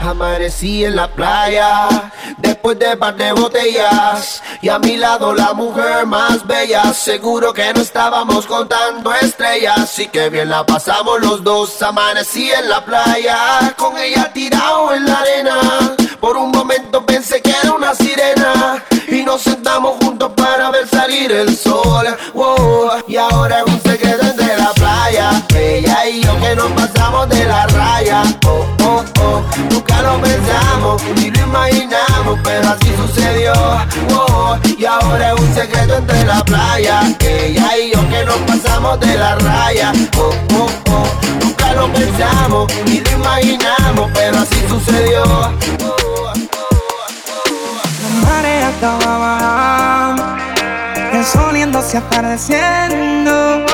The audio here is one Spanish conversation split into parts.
Amanecí en la playa, después de par de botellas, y a mi lado la mujer más bella. Seguro que no estábamos contando estrellas, así que bien la pasamos los dos. Amanecí en la playa, con ella tirado en la arena. Por un momento pensé que era una sirena, y nos sentamos juntos para ver salir el sol. Wow, y ahora es un secreto entre la playa, ella y yo que nos pasamos de la raya. Oh, oh, oh, nunca lo pensamos ni lo imaginamos, pero así sucedió. Oh, y ahora es un secreto entre la playa, ella y yo que nos pasamos de la raya. Oh, oh, oh, nunca lo pensamos ni lo imaginamos, pero así sucedió. Marea estaba bajando, el sol yéndose atardeciendo.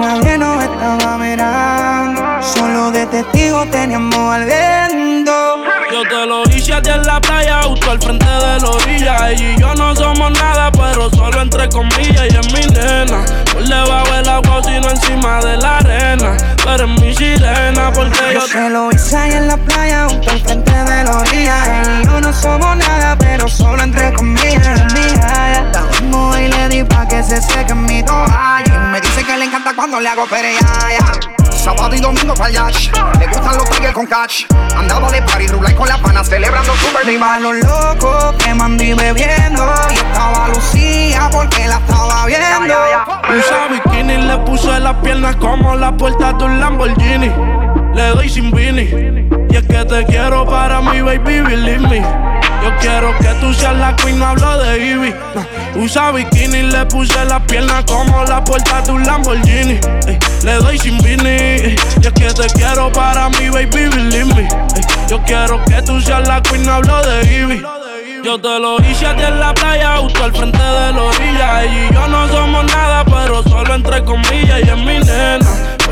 Nadie nos estaba mirando, solo de testigo teníamos al viento. Yo te lo hice a ti en la playa, justo al frente de la orilla. Ella y yo no somos nada, pero solo entre comillas. Y es mi nena, por debajo del agua, sino encima de la arena. Pero es mi sirena, porque yo se lo hice ahí en la playa, junto al frente de la orilla. Y yo no somos nada, pero solo entre comillas. La y le di pa' que se seque en mi toalla. Y me dice que le encanta cuando le hago pereaya. Sábado y domingo para yash. Le gustan los tigres con catch. Andaba de party, rula y con la pana celebrando su birthday. Iba a los locos que mandí bebiendo. Y estaba Lucía porque la estaba viendo. Usa bikini, le puse las piernas como la puerta de un Lamborghini. Le doy sin vini. Y es que te quiero para mi baby, believe me. Yo quiero que tú seas la queen, no hablo de Ivy. Usa bikini, le puse las piernas como la puerta de un Lamborghini. Le doy sin vini. Y es que te quiero para mi baby, believe me. Yo quiero que tú seas la queen, hablo de Ivy. Yo te lo hice a ti en la playa, justo al frente de la orilla. Y yo no somos nada, pero solo entre comillas. Y es mi nena,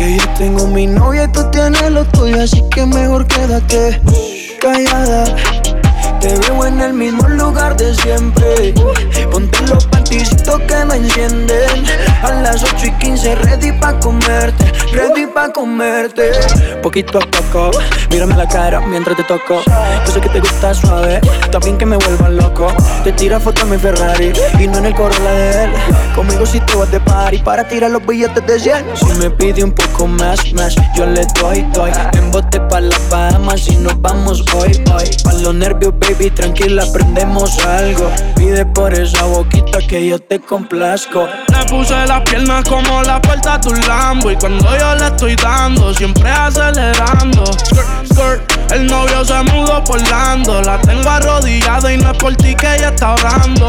Que yo tengo mi novia y tú tienes lo tuyo, así que mejor quédate callada. Te veo en el mismo lugar de siempre. Ponte los que me encienden. A las 8 y 15, ready pa' comerte. Ready pa' comerte. Poquito a poco, mírame la cara mientras te toco. Yo sé que te gusta suave, también que me vuelva loco. Te tira foto en mi Ferrari y no en el Corolla de él. Conmigo si te vas de party para tirar los billetes de 100. Si me pide un poco más, más, yo le doy, doy. En bote pa' las Bahamas y nos vamos hoy, hoy. Pa' los nervios, baby, tranquila, aprendemos algo. Pide por esa boquita que yo te complazco. Le puse las piernas como la puerta de un Lambo. Y cuando yo le estoy dando, siempre acelerando. Skirt, el novio se mudó por Lando. La tengo arrodillada y no es por ti que ella está orando.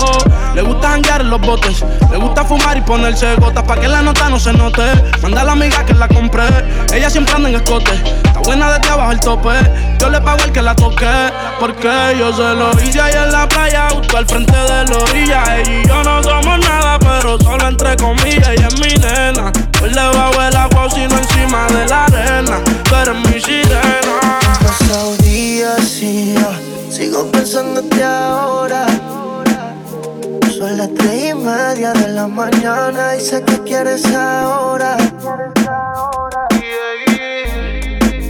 Le gusta janguear los botes Le gusta fumar y ponerse gotas. Pa' que la nota no se note. Manda a la amiga que la compré. Ella siempre anda en escote. Está buena desde abajo el tope. Yo le pago el que la toque Porque yo se lo hice ahí en la playa Justo al frente de la orilla. Y yo no somos nada Pero solo entre comillas Ella es mi nena Por debajo del agua sino encima de la arena Pero es mi sirena pasado días y yo sigo pensándote ahora. Son las tres y media de la mañana y sé que quieres ahora.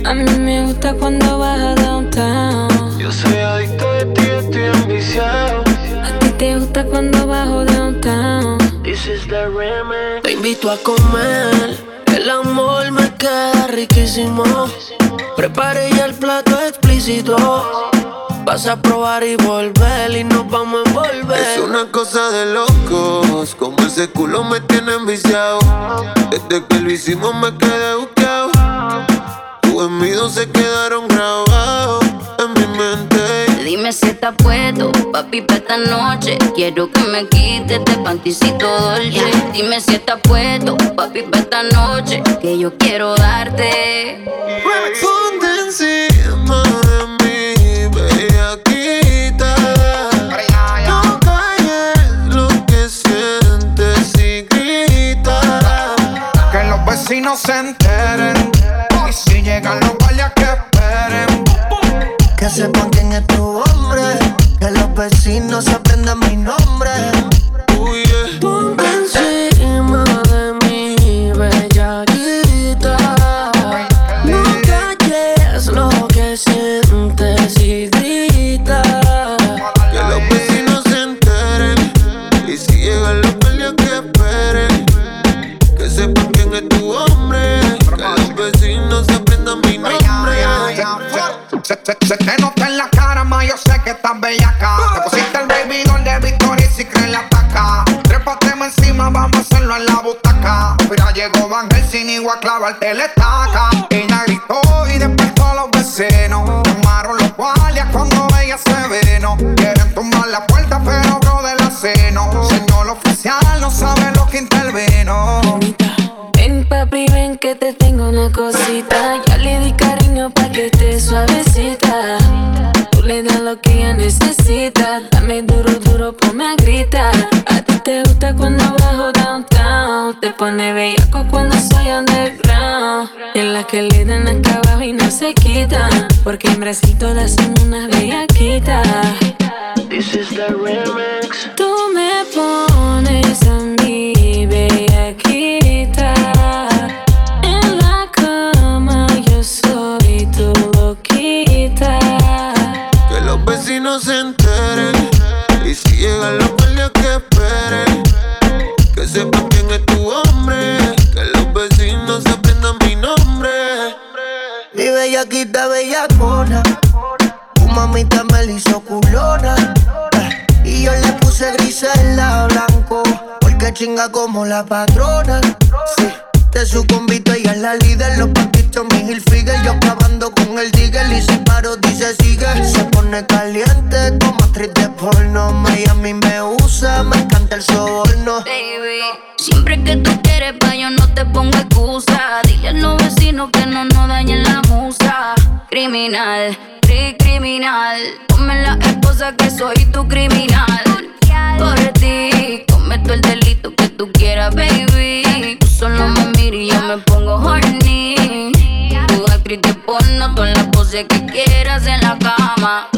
A mí me gusta cuando vas a downtown. Yo soy adicto de ti, estoy enviciado. A ti te gusta cuando bajo downtown. Te invito a comer, el amor me queda riquísimo. Prepare ya el plato explícito. Vas a probar y volver y nos vamos a envolver. Es una cosa de locos, como ese culo me tiene enviciado. Desde que lo hicimos me quedé buqueado. Tus gemidos se quedaron grabados está puesto, papi, para esta noche. Quiero que me quites de panticito dolce. Dime si está puesto, papi, para esta noche. Que yo quiero darte. Ponte encima de mí, bellaquita. No calles lo que sientes y grita. Que los vecinos se enteren. Y si llegan los guardias que esperen. Que sepan quién es tu hombre. Vecinos aprendan mi nombre. Helsing y voy a clavarte la estaca. Ella gritó y despertó los vecinos. Llamaron los guardias cuando ella se veno. Quieren tumbar la puerta, pero bro de la seno. Señor oficial, no sabe lo que interveno. Ven papi, ven que te tengo una cosita. Ya le di cariño pa' que esté suavecita. Tú le das lo que ella necesita. Dame duro, duro, ponme a gritar. Pone bellaco cuando soy underground. Y en las que le dan acá abajo y no se quitan. Porque en Brasil todas son unas bellaquitas. This is the remix. Tú bellaquita bellacona. Tu mamita me la hizo culona. Y yo le puse grisela blanco. Porque chinga como la patrona. Sí. De su convito ella es la líder, los patitos mi Hilfiger Yo acabando con el digger y si paro dice sigue Se pone caliente como actriz de porno Criminal, cri criminal Ponme la esposa que soy tu criminal. Por ti, cometo el delito que tú quieras, baby. Tú solo me miras y yo me pongo horny. Tú actriz de porno, todas las poses que quieras en la cama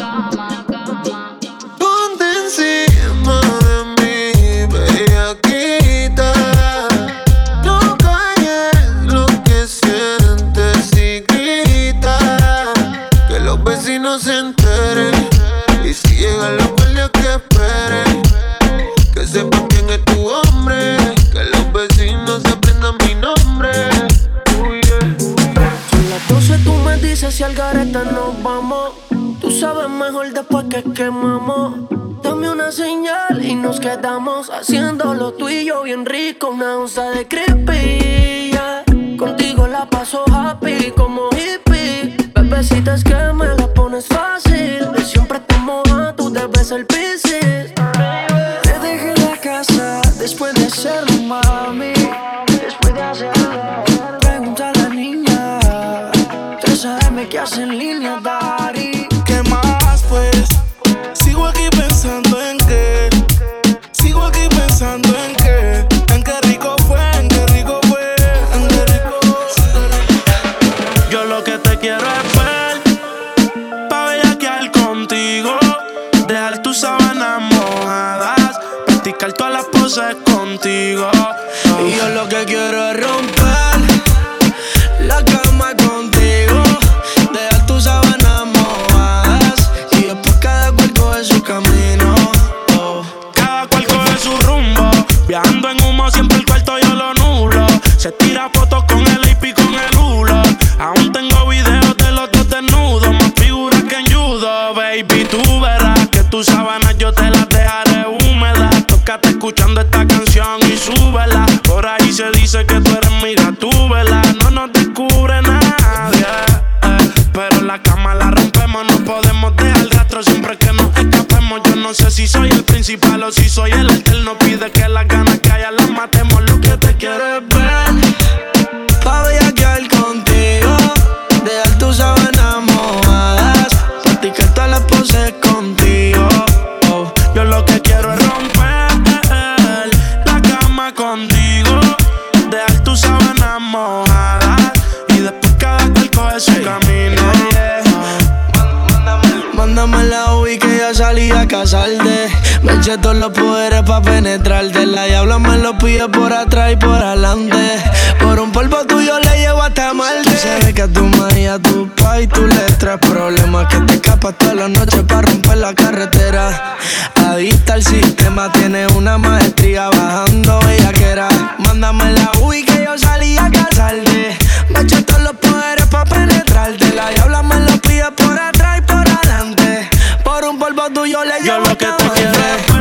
después que quemamos. Dame una señal y nos quedamos haciéndolo tú y yo bien rico. Una onza de creepy. yeah. Contigo la paso happy como hippie. Bebecita es que me la pones fácil. Y siempre te moja, tú debes el piscis. Te dejé la casa después de hacerlo, mami. Después de hacerlo. Pregunta a la niña. 3 AM que hace en línea, si soy el principal o si soy el Me eché todos los poderes pa' penetrarte. La diabla me lo pide por atrás y por adelante. Por un polvo tuyo le llevo hasta Marte. Se ve que a tu madre y a tu pai tú le traes problemas. Que te escapas todas las noches pa' romper la carretera. Adicta al sistema, tiene una maestría bajando bellaquera. Mándame la UI que yo salí a casarte. Me eché todos los poderes pa' penetrarte. La diabla me lo pide por atrás y por adelante. Por un polvo tuyo le Yo llevo lo que hasta te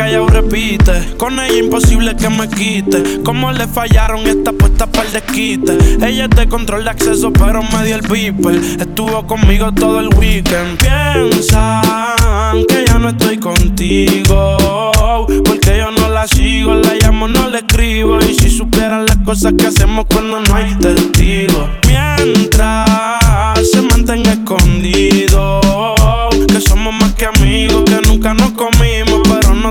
callado repite. Con ella imposible que me quite. Como le fallaron esta puesta para el desquite. Ella es de control de acceso, pero me dio el beeper. Estuvo conmigo todo el weekend. Piensan que ya no estoy contigo. Porque yo no la sigo, la llamo, no le escribo. Y si supieran las cosas que hacemos cuando no hay testigos. Mientras se mantenga escondido. Que somos más que amigos, que nunca nos comimos,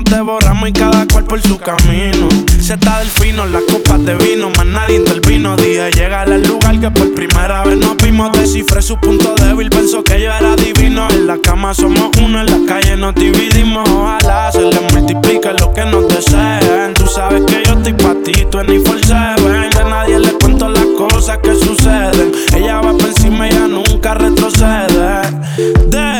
pero nos devoramos y cada cual por su camino. Se está del fino, las copas de vino, más nadie intervino. Dije, llega al lugar que por primera vez nos vimos. Descifré su punto débil, pensó que yo era divino. En la cama somos uno, en la calle nos dividimos. Ojalá se les multiplique lo que nos deseen. Tú sabes que yo estoy pa' ti, tú ni for seven. De nadie le cuento las cosas que suceden. Ella va por encima, ella nunca retrocede.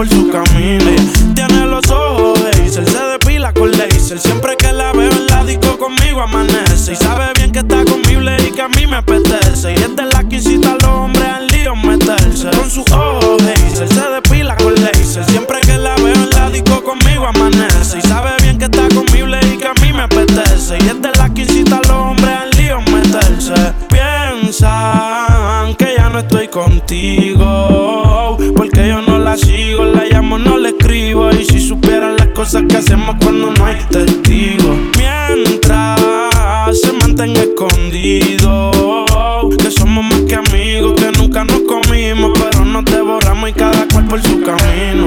por su camino. Tiene los ojos laser, se depila con laser. Siempre que la veo en la disco conmigo amanece. Y sabe bien que está conmigo y que a mí me apetece. Y es de la que incita a los hombres al lío meterse. Con sus ojos laser, se depila con laser. Siempre que la veo en la disco conmigo amanece. Y sabe bien que está conmigo y que a mí me apetece. Y es de la que incita a los hombres al lío meterse. Piensan que ya no estoy contigo. Cosas que hacemos cuando no hay testigos. Mientras se mantenga escondido. Que somos más que amigos, que nunca nos comimos. Pero nos devoramos y cada cual por su camino.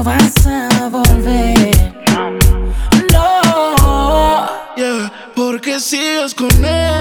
no vas a volver. No. Yeah, porque sigues con él.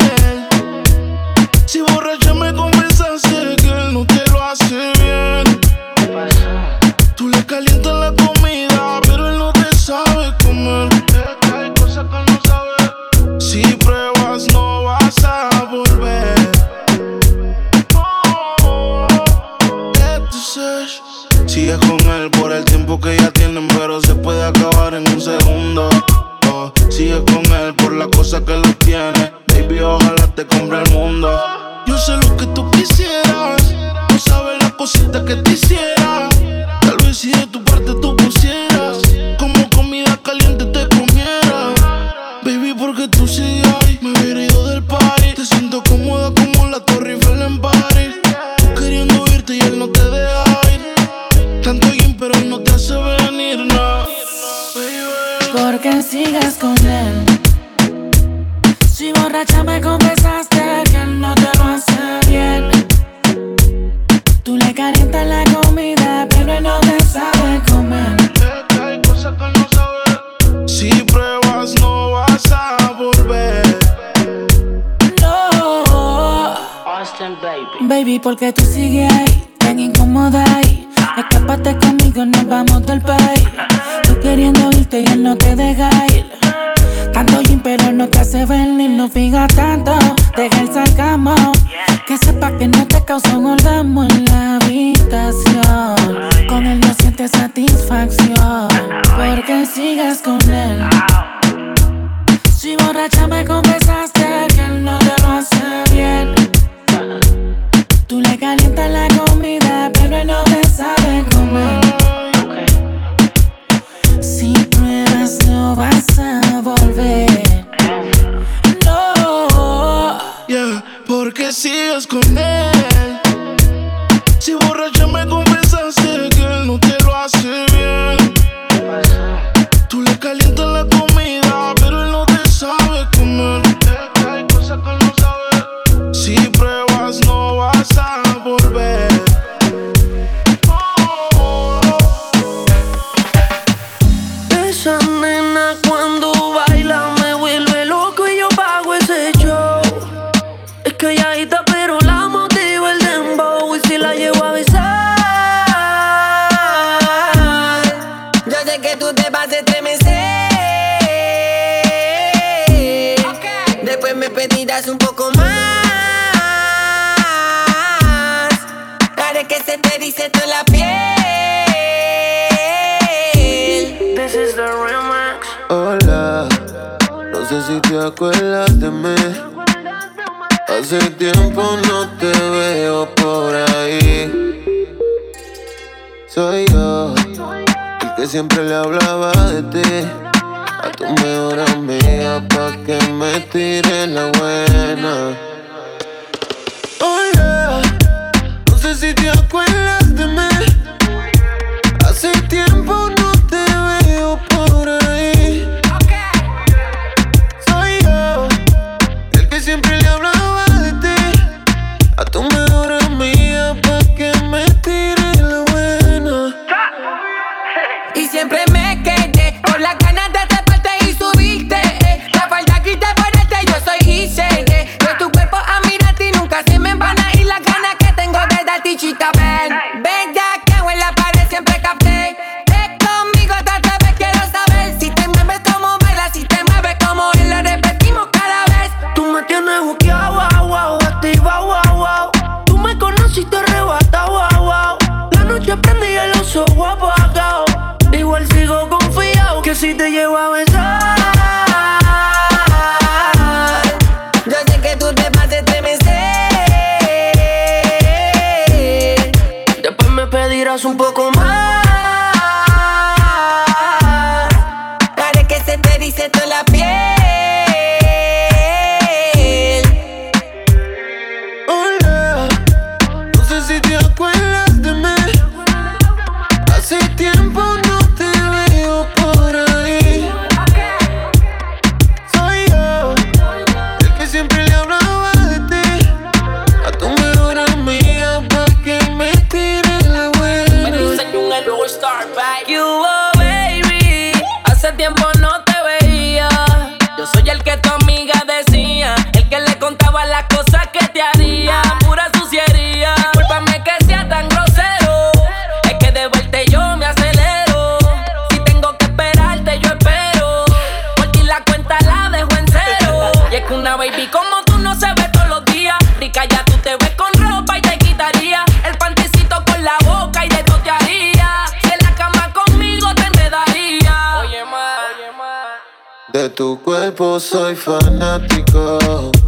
cuerpo soy fanático.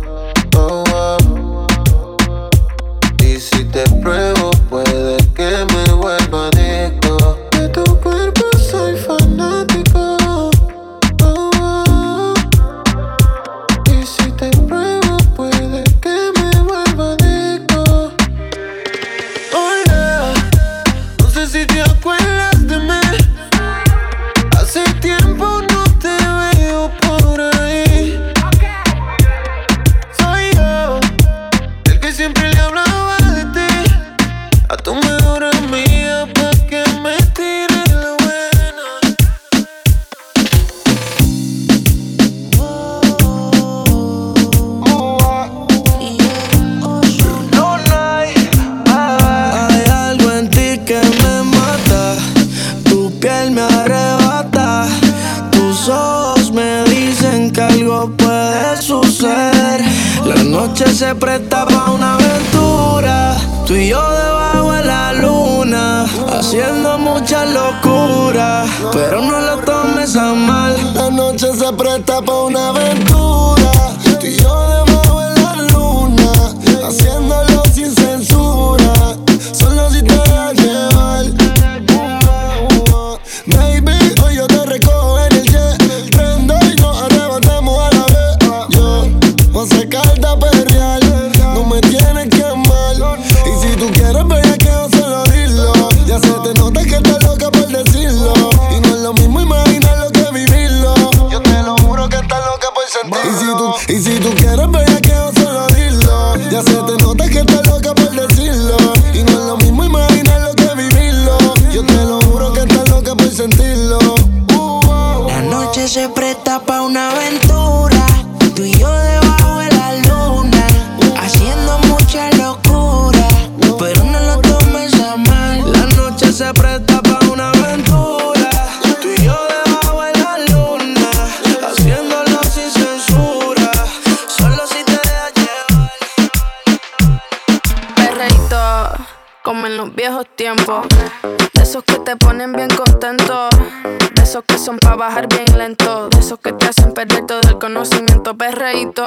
puro perreíto,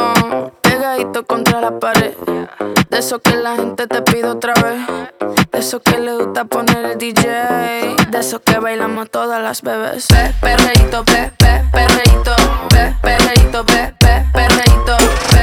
pegadito contra la pared. De eso que la gente te pide otra vez. De eso que le gusta poner el DJ. De eso que bailamos todas las bebés. Pe, perreíto, pe, pe, perreíto, pe, perreíto, pe, pe, perreíto.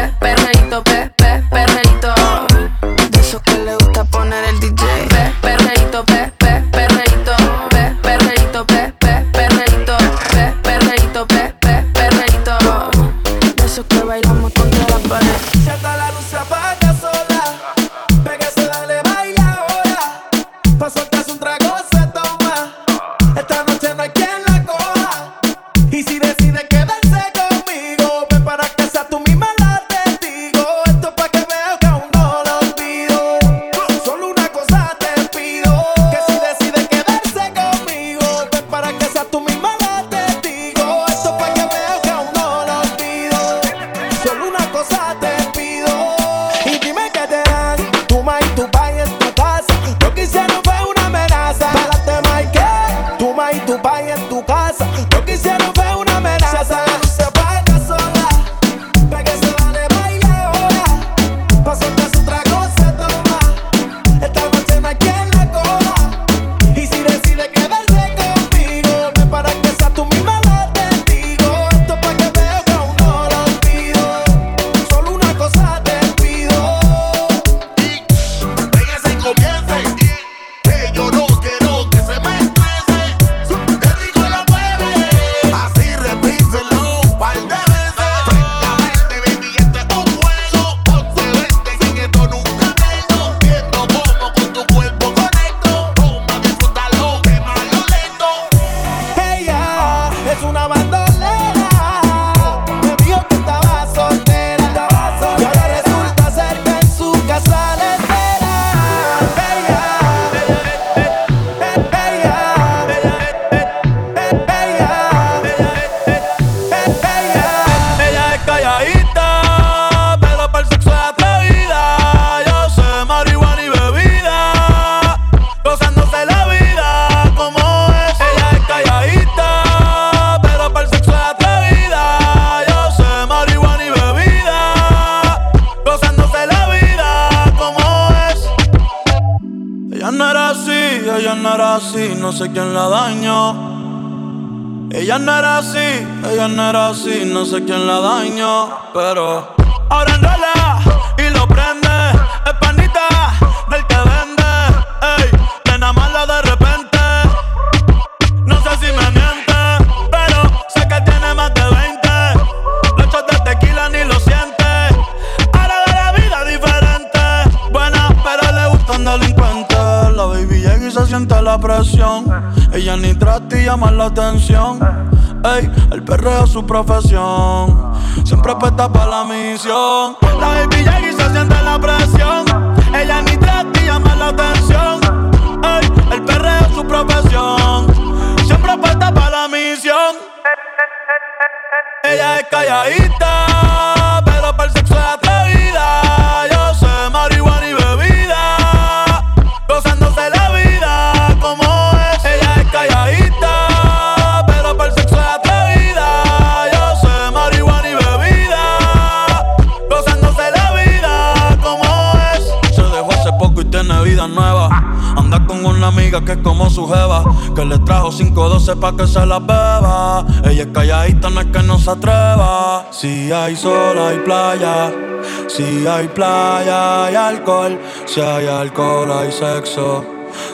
Si hay alcohol hay sexo,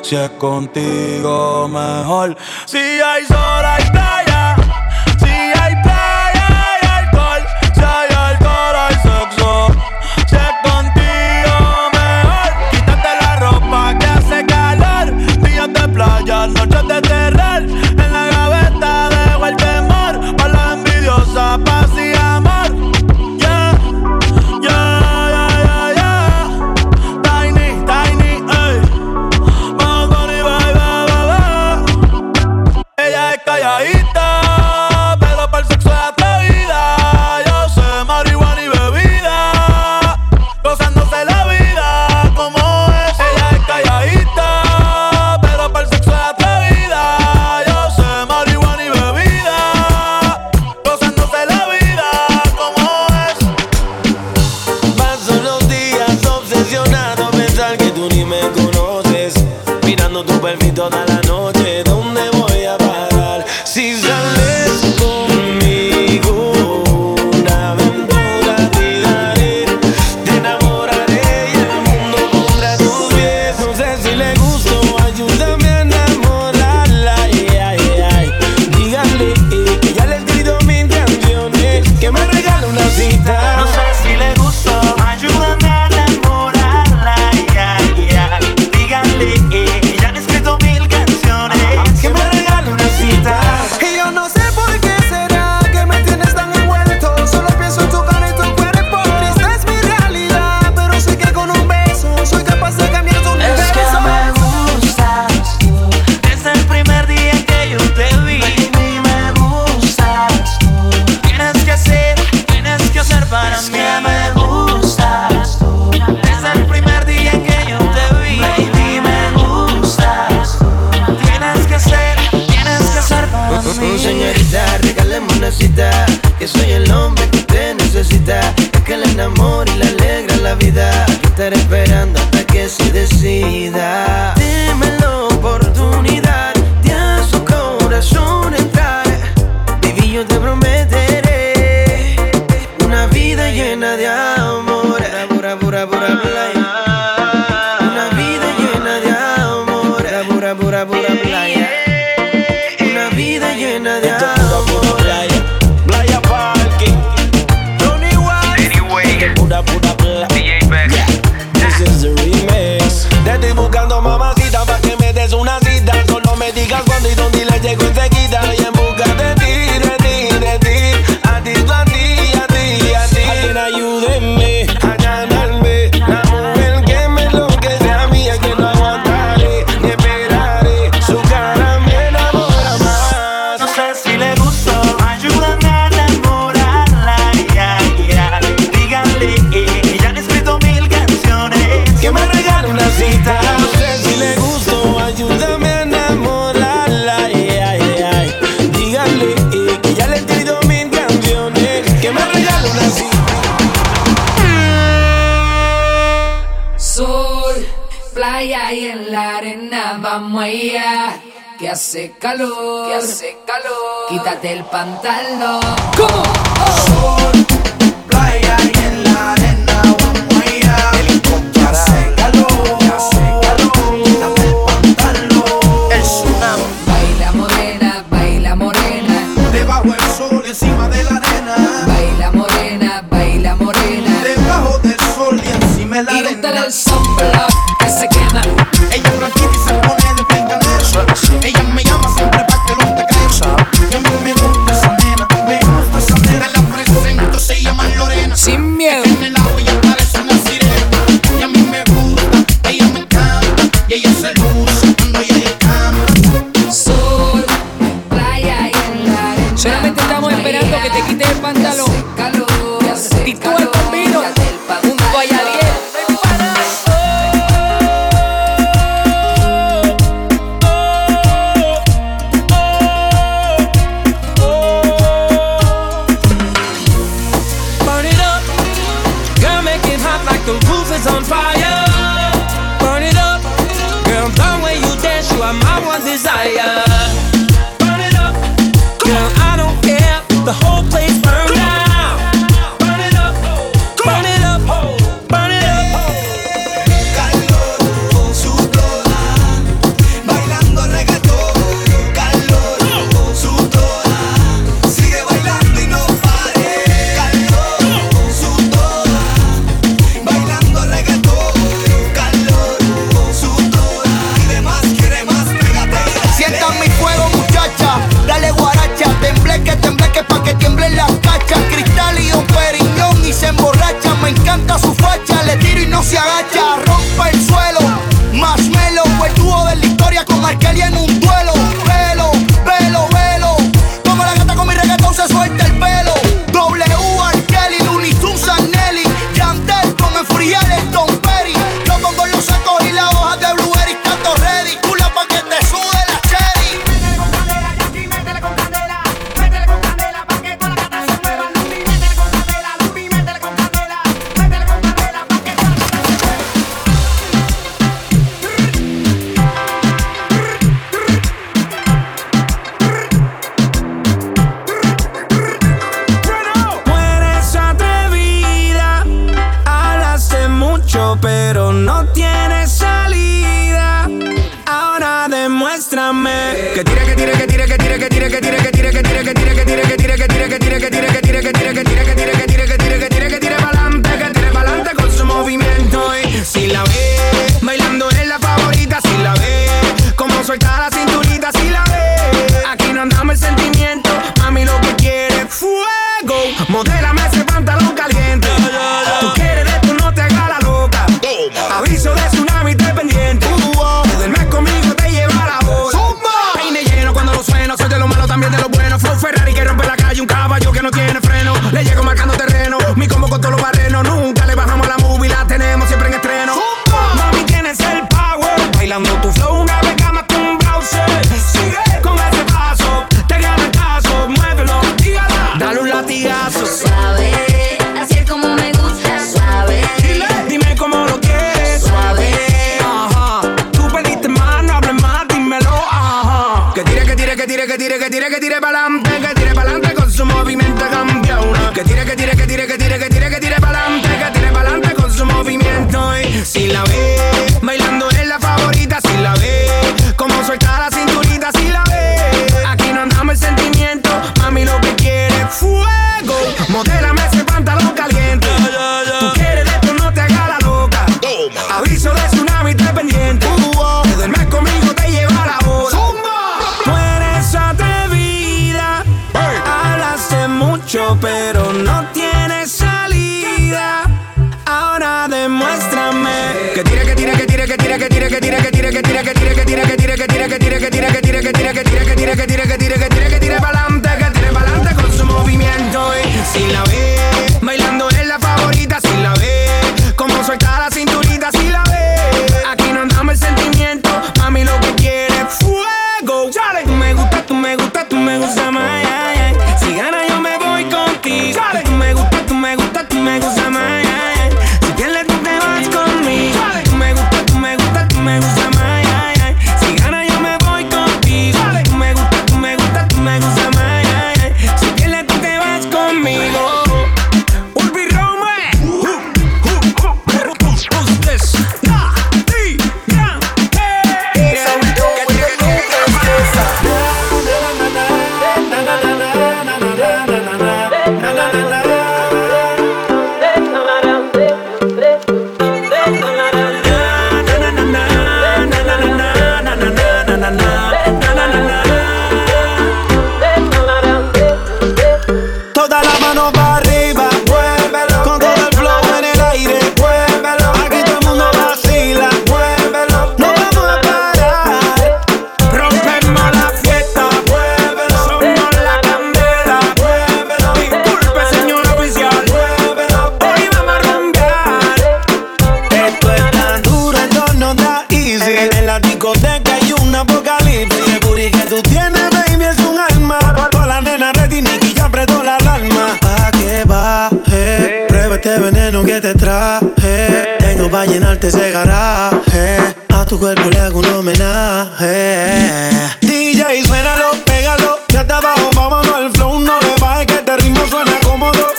si es contigo mejor. pura playa. Hace calor. Quítate el pantalón. ¿Cómo? Sol,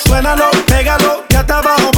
suénalo, pégalo, ya está abajo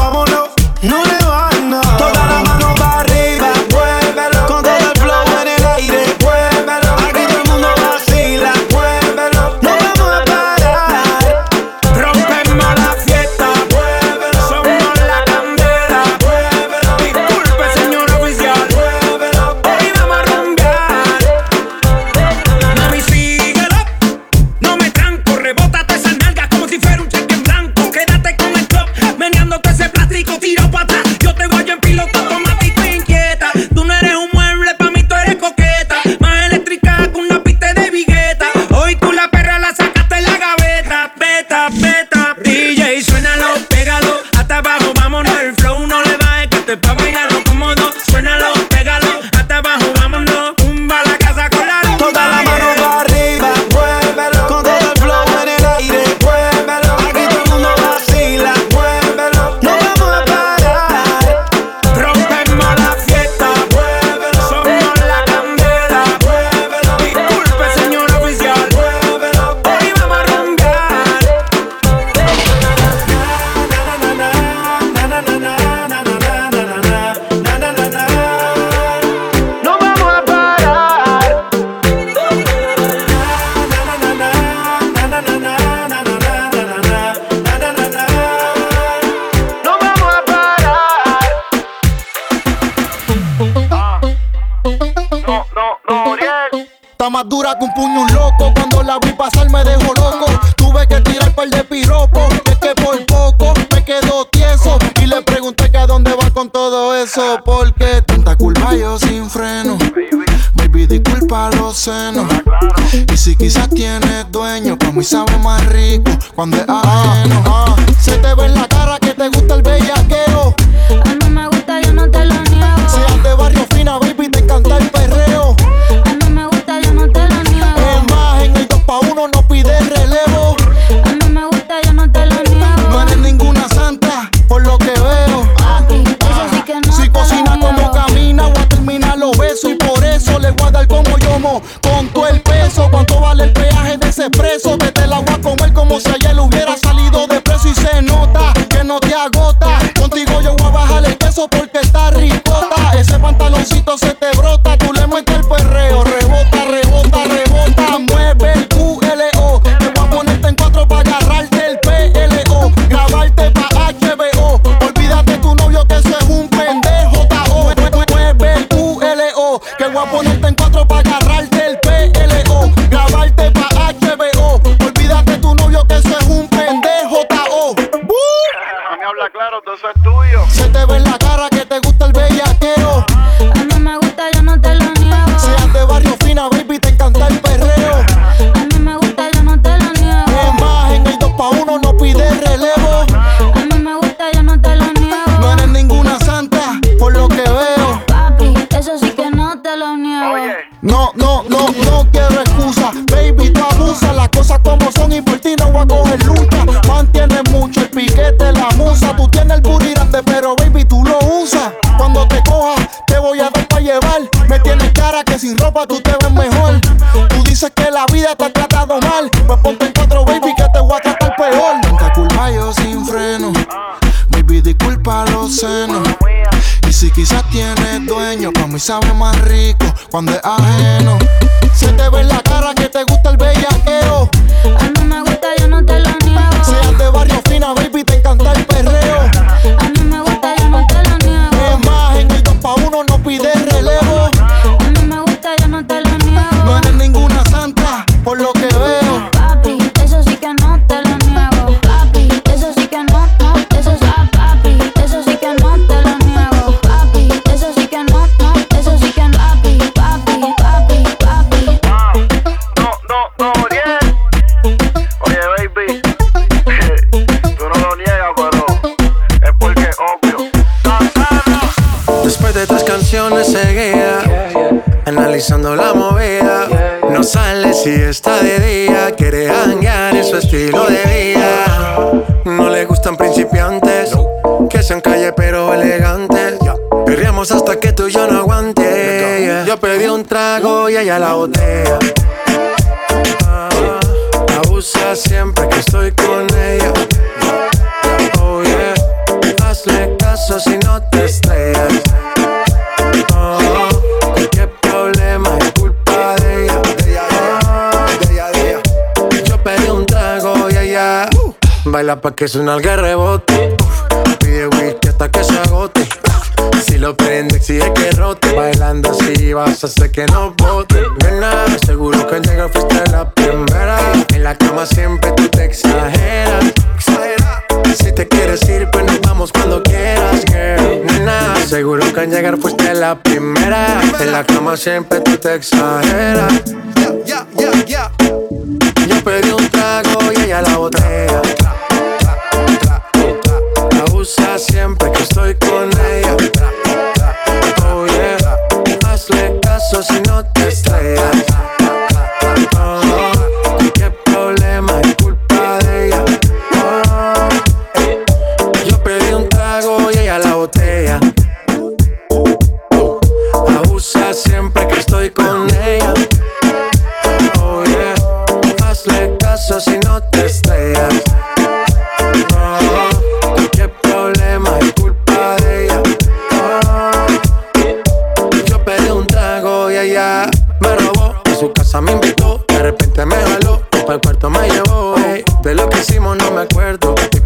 cuando es. el agua con él como si ayer hubiera salido de preso y se nota que no te agota. Contigo yo voy a bajar el peso porque está ricota. Ese pantaloncito se sabe más rico cuando es ajeno. Y ella la botella. Ah, abusa siempre que estoy con ella. Oh yeah, hazle caso si no te estrellas. Oh, cualquier problema es culpa de ella. De ella, de ella. Yo pedí un trago y ella baila pa' que suena el rebote. Lo prende, exige que rote. Bailando así vas a hacer que no bote. Nena, seguro que al llegar fuiste la primera. En la cama siempre tú te exageras. Exagera. Si te quieres ir, pues nos vamos cuando quieras, girl. Nena, seguro que al llegar fuiste la primera. En la cama siempre tú te exageras. Yo pedí un trago y ella la botella. Abusa siempre que estoy con ella. Caso si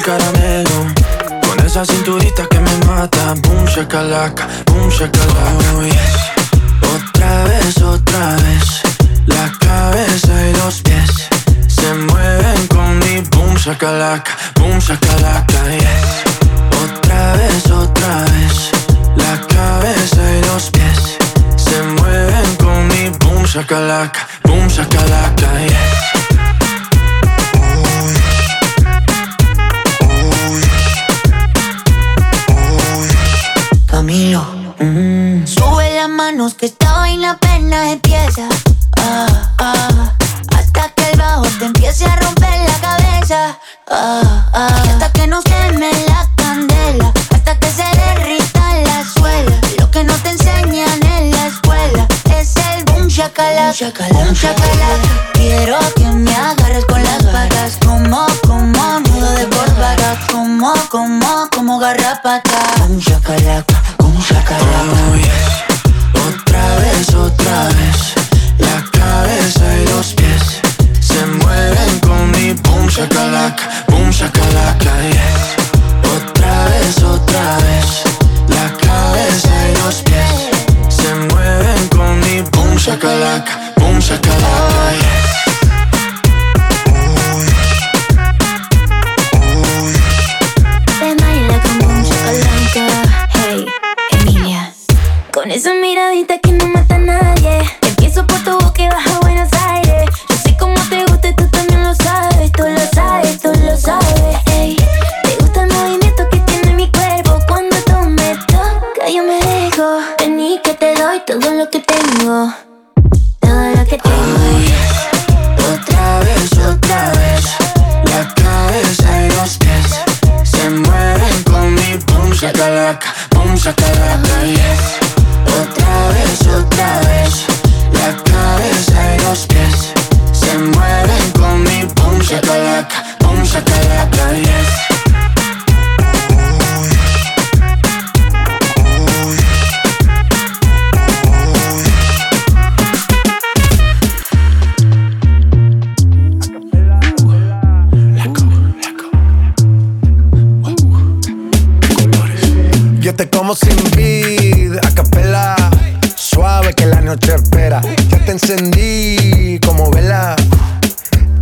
el caramelo. Con esa cinturita que me mata. Boom shakalaka, boom shakalaka. Oh, yes. Otra vez, otra vez. La cabeza y los pies Se mueven con mi boom shakalaka Boom shakalaka, yes. Otra vez, otra vez. La cabeza y los pies Se mueven con mi boom shakalaka Boom shakalaka, yes shakalaka Boom shakalaka, yes. Otra vez, otra vez. La cabeza y los pies se mueven con mi boom shakalaka, boom shakalaka, yes. Como sin vid, a capela. Suave que la noche espera. Ya te encendí como vela.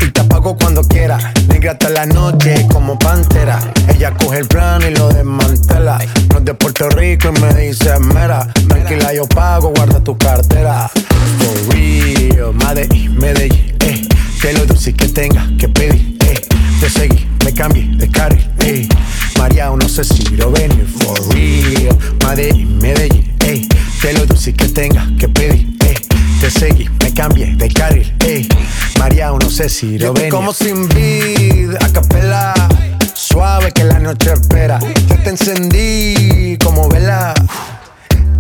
Y te apago cuando quiera. Negra hasta la noche como pantera. Ella coge el plano y lo desmantela. No es de Puerto Rico y me dice mera. Tranquila, yo pago, guarda tu cartera. For real, Medellín, eh. Que lo dulce que tenga que pedir, eh. Te seguí, me cambié de carril, eh. María, no sé si lo venir, for real. Medellín, Medellín, eh. Que lo dulce que tenga que pedir, eh. Te seguí, me cambié de carril, eh. María, no sé si lo venir. Como sin vid, a capela. Suave que la noche espera. Ya te encendí como vela.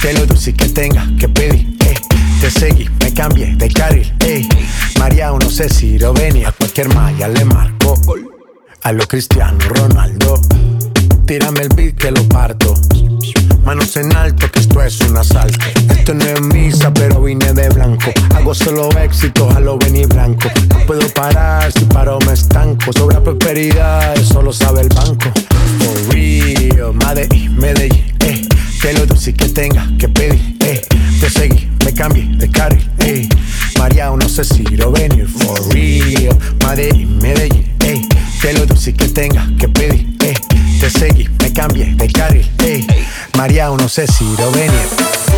Que lo dulce que tenga que pedir, eh. Te seguí, me cambié de carril, ey. María, no sé si lo venía, cualquier malla le marco. A lo Cristiano Ronaldo, tírame el beat que lo parto. Manos en alto, que esto es un asalto. Esto no es misa, pero vine de blanco. Hago solo éxito, a lo venir blanco. No puedo parar, si paro me estanco. Sobra prosperidad, eso lo sabe el banco. For real, Medellín, Medellín, eh. Que lo dulce que tenga que pedir, eh. Te seguí, me cambié de carril, eh. María, no sé si lo venir, for real. Medellín, Medellín, eh. Que lo dulce que tenga que pedir, eh. Te seguí, me cambié de carril, eh. María, no sé si lo venir.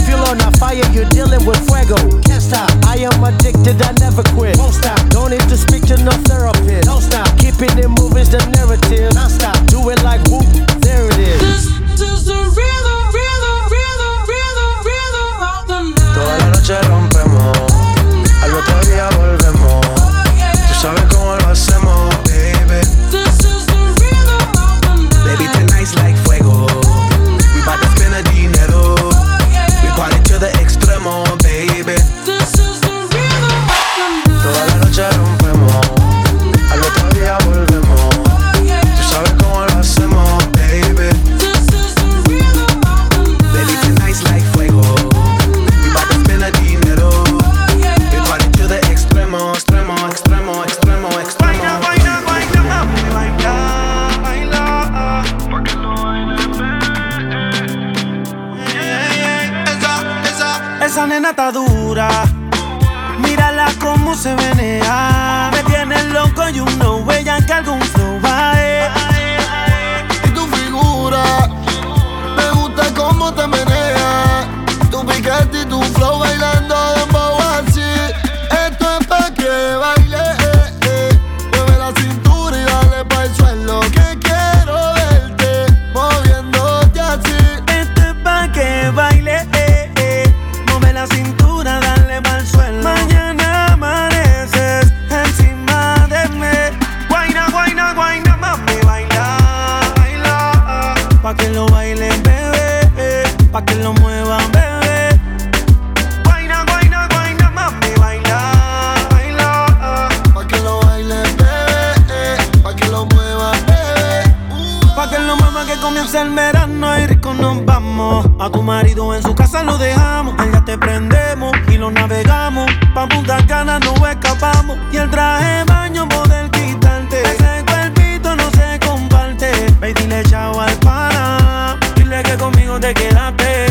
Feel on a fire, you're dealing with fuego. Can't stop. I am addicted, I never quit. Won't stop. Don't need to speak to no therapist. Don't stop. Keeping it moving's the narrative. Not stop. Do it like whoop. There it is. This, is the rhythm, rhythm, rhythm, rhythm, rhythm of the night. Toda la noche. que comienza el verano y rico nos vamos. A tu marido en su casa lo dejamos, allá te prendemos y lo navegamos. Pa' Punta Cana no escapamos y el traje baño poder quitarte. Ese cuerpito no se comparte, ve dile chao al pana, dile que conmigo te quedaste.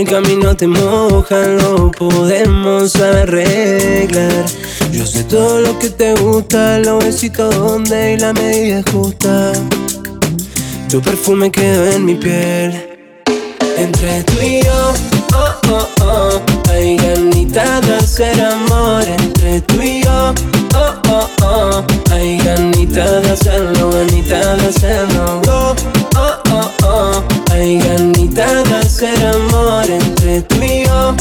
el camino te mojan, lo podemos arreglar. Yo sé todo lo que te gusta, los besitos donde y la medida justa. Tu perfume quedó en mi piel. Entre tú y yo, oh, oh, oh, hay ganitas de hacer amor. Entre tú y yo, oh, oh, oh, hay ganitas de hacerlo, ganitas de hacerlo. Oh, oh, oh, oh, hay ganitas de hacer amor. Entre tú y yo,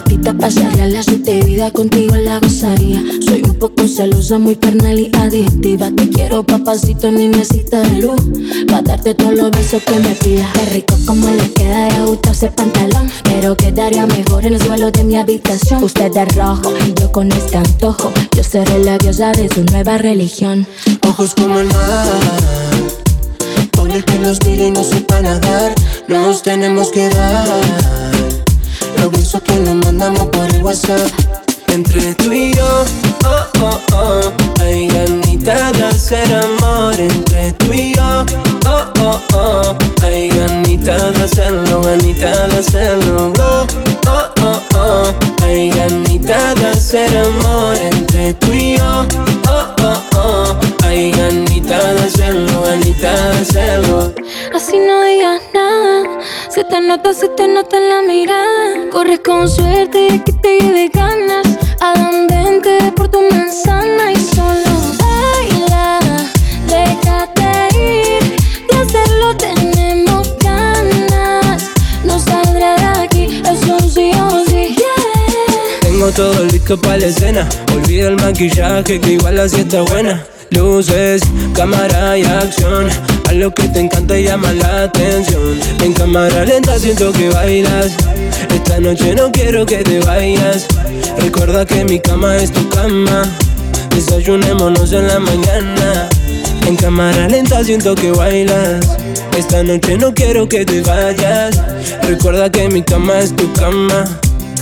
hacerlo. A ti te pasaría la suerte vida contigo la gozaría. Soy un poco celosa, muy carnal y adictiva. Te quiero, papacito, mi mesita de luz. Pa' darte todos los besos que me pidas. Qué rico como le queda de gusto ese pantalón. Pero quedaría mejor en el suelo de mi habitación. Usted de rojo y yo con este antojo. Yo seré la diosa de su nueva religión. Ojos como el mar. Pobre que los tire y no sepa nadar. Nos tenemos que dar. Los besos que nos mandamos por el WhatsApp. Entre tú y yo, oh, oh, oh, hay ganitas de hacer amor. Entre tú y yo, oh, oh, oh, hay ganitas de hacerlo, ganitas de hacerlo. Oh, oh, oh, oh, hay ganitas de hacer amor. Entre tú y yo, oh, oh, oh, hay ganitas de hacerlo, ganita de hacerlo. Así no digas. Se te nota, se te nota en la mirada. Corres con suerte y que te lleve ganas. Adandente por tu manzana y solo baila. Déjate ir. De hacerlo tenemos ganas. No saldrá de aquí, es un sí o sí. Yeah. Tengo todo listo para la escena. Olvida el maquillaje que igual así está buena. Luces, cámara y acción. A lo que te encanta y llama la atención. En cámara lenta siento que bailas. Esta noche no quiero que te vayas. Recuerda que mi cama es tu cama. Desayunémonos en la mañana. En cámara lenta siento que bailas. Esta noche no quiero que te vayas. Recuerda que mi cama es tu cama.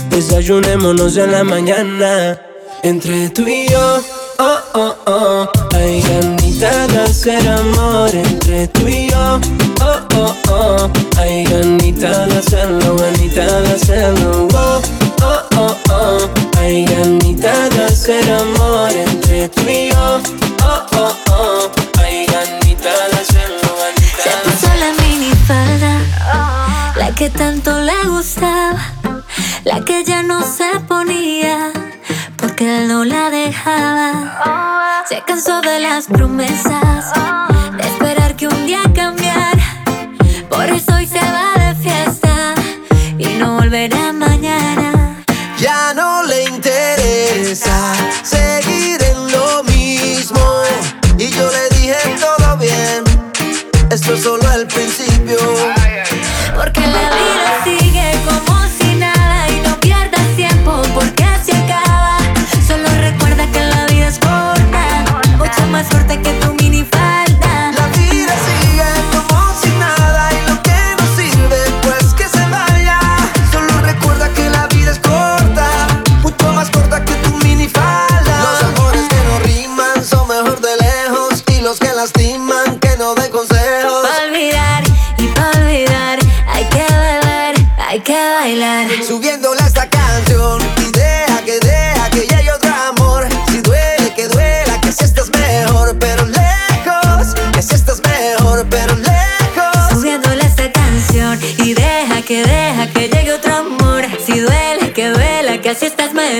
Desayunémonos en la mañana. Entre tú y yo, oh, oh, oh. Hay ganita de hacer amor entre tú y yo, oh, oh, oh. Hay ganita de hacerlo, ganita de hacerlo, oh, oh, oh, oh. Hay ganita de hacer amor entre tú y yo, oh, oh, oh. Hay ganita de hacerlo, ganita Se puso la minifalda, la que tanto le gustaba, la que ya no se ponía, él no la dejaba. Se cansó de las promesas, de esperar que un día cambiara. Por eso hoy se va de fiesta y no volverá mañana. Ya no le interesa seguir en lo mismo. Y yo le dije todo bien. Esto es solo el principio.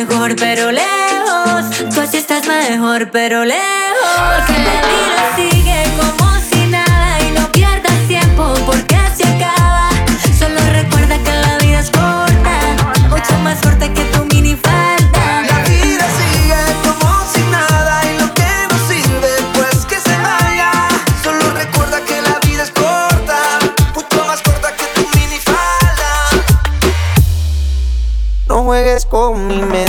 Mejor, pero lejos. Tú así estás mejor, pero lejos. La vida sigue como si nada y no pierdas tiempo porque se acaba. Solo recuerda que la vida es corta, mucho más corta que tu minifalda. La vida sigue como si nada y lo que no sirve, pues que se vaya. Solo recuerda que la vida es corta, mucho más corta que tu minifalda. No juegues con mi mente.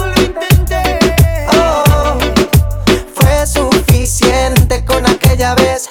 con aquella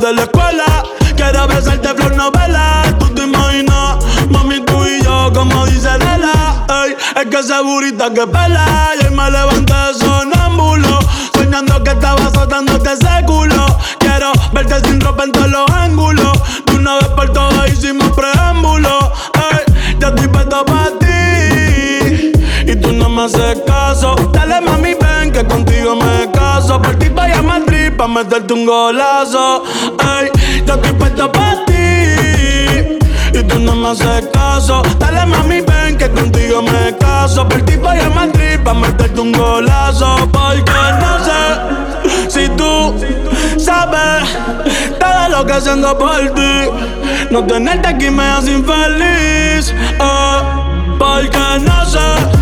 De la escuela. Quiero besarte flor novela. Tú te imaginas, mami, tú y yo, como dice Lela. Ey, es que esa burita que pela. Y me levanté sonámbulo. Soñando que estaba azotándote ese culo. Quiero verte sin ropa en todos los ángulos. De una vez por todas hicimos preámbulo. Ey, yo estoy puesto para ti. Y tú no me haces caso. Pa' meterte un golazo. Ey, yo estoy puesto pa' ti. Y tú no me haces caso. Dale mami, ven que contigo me caso. Por ti vaya a Madrid meterte un golazo. Porque no sé si tú sabes todo lo que haciendo por ti. No tenerte aquí me hace infeliz. eh, porque no sé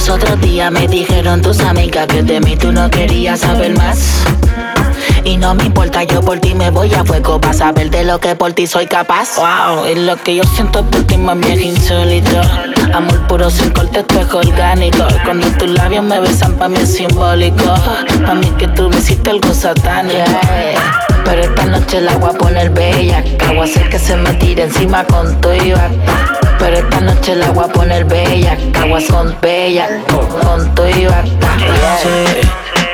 Los otros días me dijeron tus amigas que de mí tú no querías saber más. Y no me importa, yo por ti me voy a fuego para saber de lo que por ti soy capaz. Wow, y lo que yo siento por ti, mami, es insólito. Amor puro sin corte, esto es orgánico. Cuando tus labios me besan, pa' mí es simbólico. Pa' mí que tú me hiciste algo satánico. Pero esta noche la voy a poner bella. Voy a hacer que se me tire encima con tu y Pero esta noche la voy a poner bella. Caguas con bella, con tu y Sí,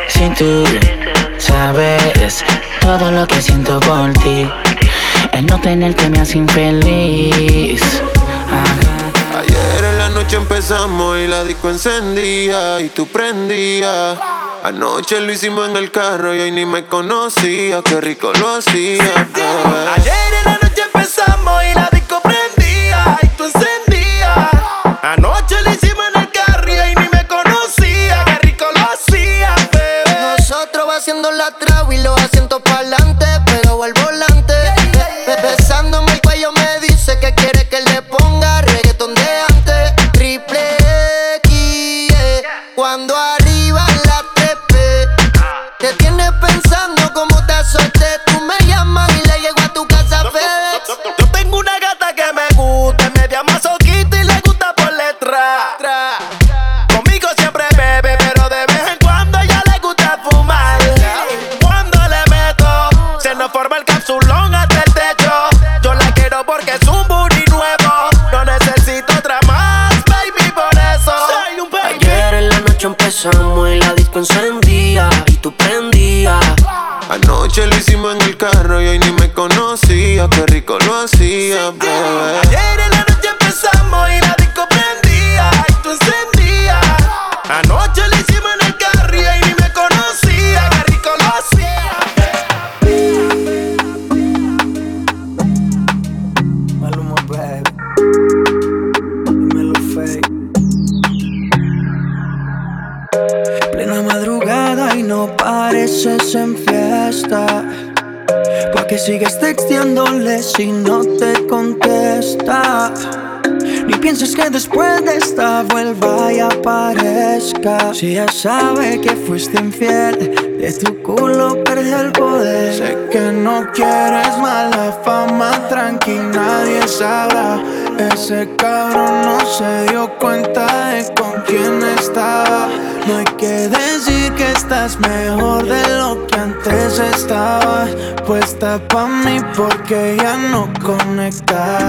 si tú sabes todo lo que siento por ti. El no tenerte me hace infeliz. Ajá. Ayer en la noche empezamos y la disco encendía y tú prendías. Anoche lo hicimos en el carro y hoy ni me conocía, qué rico lo hacía. bebé. Ayer en la noche empezamos y la disco prendía y tú encendías. Anoche lo hicimos en haciendo la traba y los lo hacía, bebé. Ese cabrón no se dio cuenta de con quién estaba. No hay que decir que estás mejor de lo que antes estabas. Puesta pa' mí porque ya no conectaban.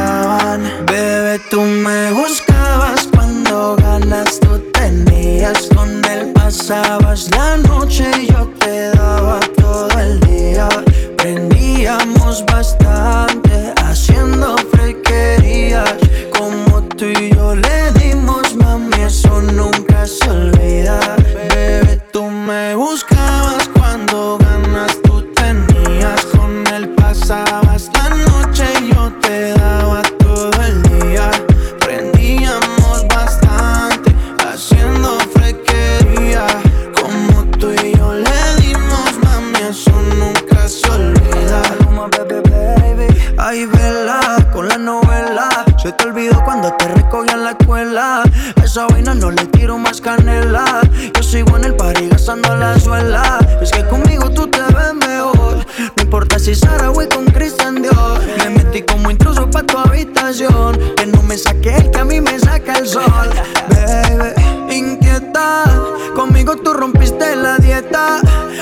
rompiste la dieta.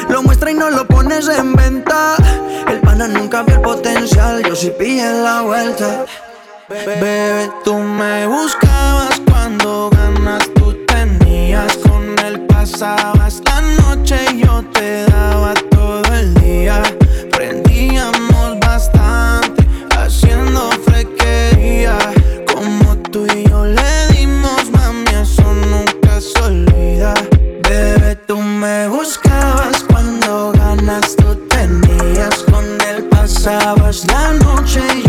Lo muestra y no lo pones en venta. El pana nunca vio el potencial, yo sí pillé la vuelta. Bebé, tú me buscabas cuando ganas tú tenías. Con él pasabas la noche y yo te daba me buscabas cuando ganas tú tenías, con él pasabas la noche y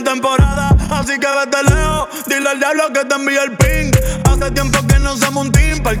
temporada, así que vete lejos. Dile al diablo que te envíe el ping. Hace tiempo que no somos un team, para